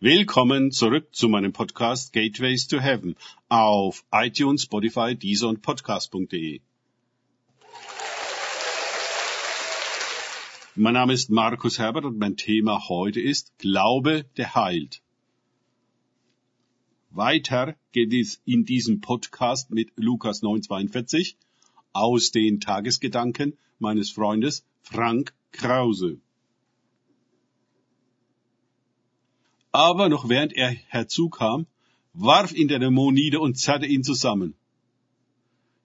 Willkommen zurück zu meinem Podcast Gateways to Heaven auf iTunes, Spotify, Deezer und Podcast.de. Mein Name ist Markus Herbert und mein Thema heute ist Glaube, der heilt. Weiter geht es in diesem Podcast mit Lukas 9,42 aus den Tagesgedanken meines Freundes Frank Krause. Aber noch während er herzukam, warf ihn der Dämon nieder und zerrte ihn zusammen.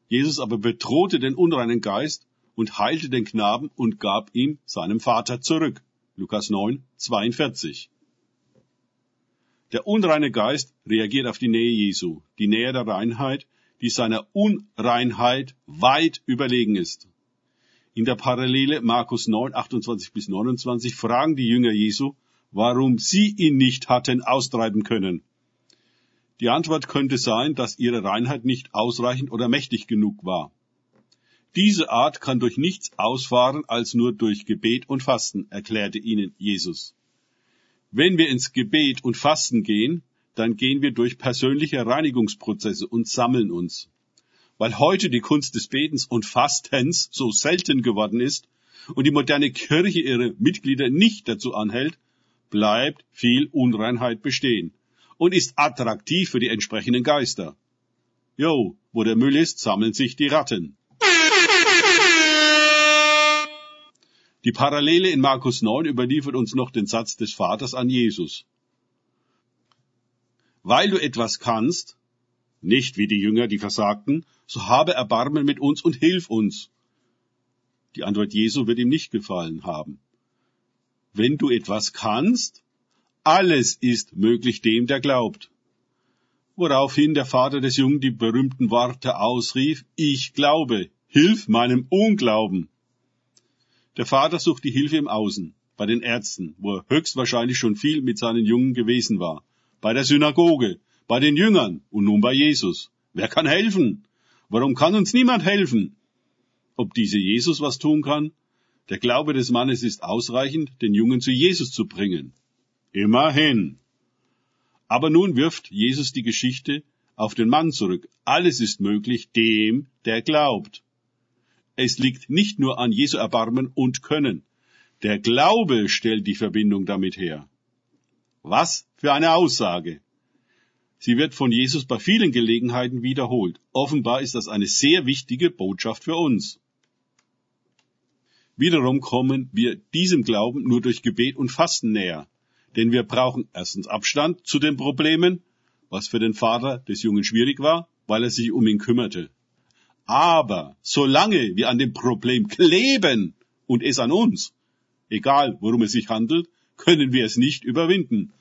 Jesus aber bedrohte den unreinen Geist und heilte den Knaben und gab ihn seinem Vater zurück. Lukas 9, 42. Der unreine Geist reagiert auf die Nähe Jesu, die Nähe der Reinheit, die seiner Unreinheit weit überlegen ist. In der Parallele Markus 9, 28 bis 29 fragen die Jünger Jesu, warum sie ihn nicht hatten austreiben können. Die Antwort könnte sein, dass ihre Reinheit nicht ausreichend oder mächtig genug war. Diese Art kann durch nichts ausfahren als nur durch Gebet und Fasten, erklärte ihnen Jesus. Wenn wir ins Gebet und Fasten gehen, dann gehen wir durch persönliche Reinigungsprozesse und sammeln uns. Weil heute die Kunst des Betens und Fastens so selten geworden ist und die moderne Kirche ihre Mitglieder nicht dazu anhält, bleibt viel Unreinheit bestehen und ist attraktiv für die entsprechenden Geister. Jo, wo der Müll ist, sammeln sich die Ratten. Die Parallele in Markus 9 überliefert uns noch den Satz des Vaters an Jesus. Weil du etwas kannst, nicht wie die Jünger, die versagten, so habe Erbarmen mit uns und hilf uns. Die Antwort Jesu wird ihm nicht gefallen haben. Wenn du etwas kannst, alles ist möglich dem, der glaubt. Woraufhin der Vater des Jungen die berühmten Worte ausrief, ich glaube, hilf meinem Unglauben. Der Vater sucht die Hilfe im Außen, bei den Ärzten, wo er höchstwahrscheinlich schon viel mit seinen Jungen gewesen war, bei der Synagoge, bei den Jüngern und nun bei Jesus. Wer kann helfen? Warum kann uns niemand helfen? Ob diese Jesus was tun kann? Der Glaube des Mannes ist ausreichend, den Jungen zu Jesus zu bringen. Immerhin. Aber nun wirft Jesus die Geschichte auf den Mann zurück. Alles ist möglich dem, der glaubt. Es liegt nicht nur an Jesu Erbarmen und Können. Der Glaube stellt die Verbindung damit her. Was für eine Aussage! Sie wird von Jesus bei vielen Gelegenheiten wiederholt. Offenbar ist das eine sehr wichtige Botschaft für uns. Wiederum kommen wir diesem Glauben nur durch Gebet und Fasten näher. Denn wir brauchen erstens Abstand zu den Problemen, was für den Vater des Jungen schwierig war, weil er sich um ihn kümmerte. Aber solange wir an dem Problem kleben und es an uns, egal worum es sich handelt, können wir es nicht überwinden.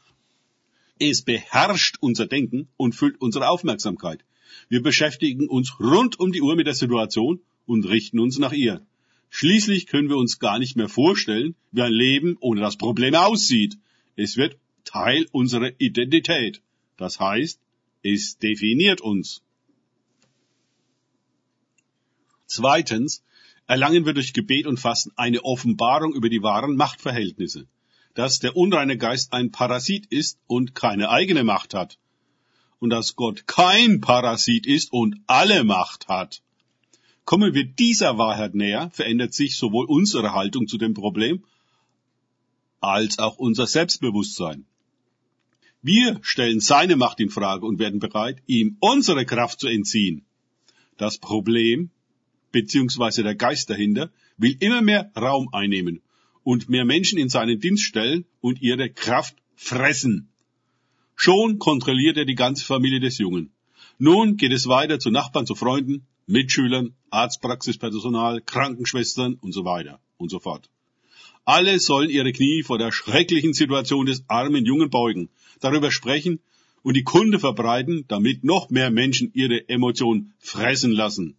Es beherrscht unser Denken und füllt unsere Aufmerksamkeit. Wir beschäftigen uns rund um die Uhr mit der Situation und richten uns nach ihr. Schließlich können wir uns gar nicht mehr vorstellen, wie ein Leben ohne das Problem aussieht. Es wird Teil unserer Identität. Das heißt, es definiert uns. Zweitens erlangen wir durch Gebet und Fasten eine Offenbarung über die wahren Machtverhältnisse, dass der unreine Geist ein Parasit ist und keine eigene Macht hat, und dass Gott kein Parasit ist und alle Macht hat. Kommen wir dieser Wahrheit näher, verändert sich sowohl unsere Haltung zu dem Problem als auch unser Selbstbewusstsein. Wir stellen seine Macht in Frage und werden bereit, ihm unsere Kraft zu entziehen. Das Problem beziehungsweise der Geist dahinter, will immer mehr Raum einnehmen und mehr Menschen in seinen Dienst stellen und ihre Kraft fressen. Schon kontrolliert er die ganze Familie des Jungen. Nun geht es weiter zu Nachbarn, zu Freunden, Mitschülern, Arztpraxispersonal, Krankenschwestern und so weiter und so fort. Alle sollen ihre Knie vor der schrecklichen Situation des armen Jungen beugen, darüber sprechen und die Kunde verbreiten, damit noch mehr Menschen ihre Emotionen fressen lassen.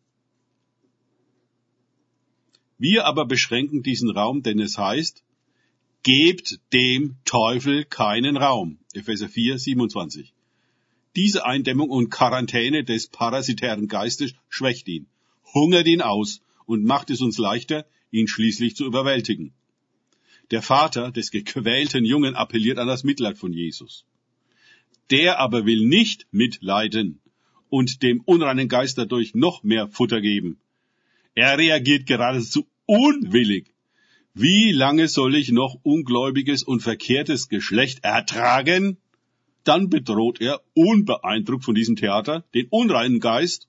Wir aber beschränken diesen Raum, denn es heißt, gebt dem Teufel keinen Raum. Epheser 4, 27. Diese Eindämmung und Quarantäne des parasitären Geistes schwächt ihn, hungert ihn aus und macht es uns leichter, ihn schließlich zu überwältigen. Der Vater des gequälten Jungen appelliert an das Mitleid von Jesus. Der aber will nicht mitleiden und dem unreinen Geist dadurch noch mehr Futter geben. Er reagiert geradezu unwillig. Wie lange soll ich noch ungläubiges und verkehrtes Geschlecht ertragen? Dann bedroht er, unbeeindruckt von diesem Theater, den unreinen Geist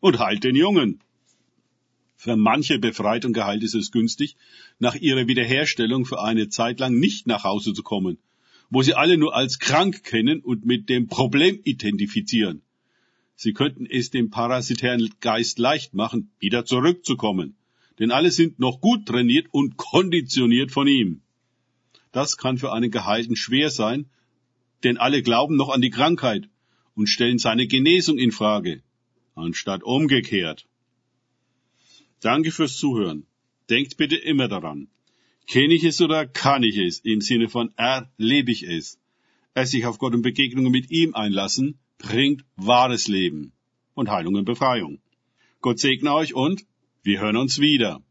und heilt den Jungen. Für manche befreit und geheilt ist es günstig, nach ihrer Wiederherstellung für eine Zeit lang nicht nach Hause zu kommen, wo sie alle nur als krank kennen und mit dem Problem identifizieren. Sie könnten es dem parasitären Geist leicht machen, wieder zurückzukommen, denn alle sind noch gut trainiert und konditioniert von ihm. Das kann für einen Geheilten schwer sein, denn alle glauben noch an die Krankheit und stellen seine Genesung in Frage, anstatt umgekehrt. Danke fürs Zuhören. Denkt bitte immer daran. Kenne ich es oder kann ich es? Im Sinne von erlebe ich es. Es sich auf Gott und Begegnungen mit ihm einlassen, bringt wahres Leben und Heilung und Befreiung. Gott segne euch und wir hören uns wieder.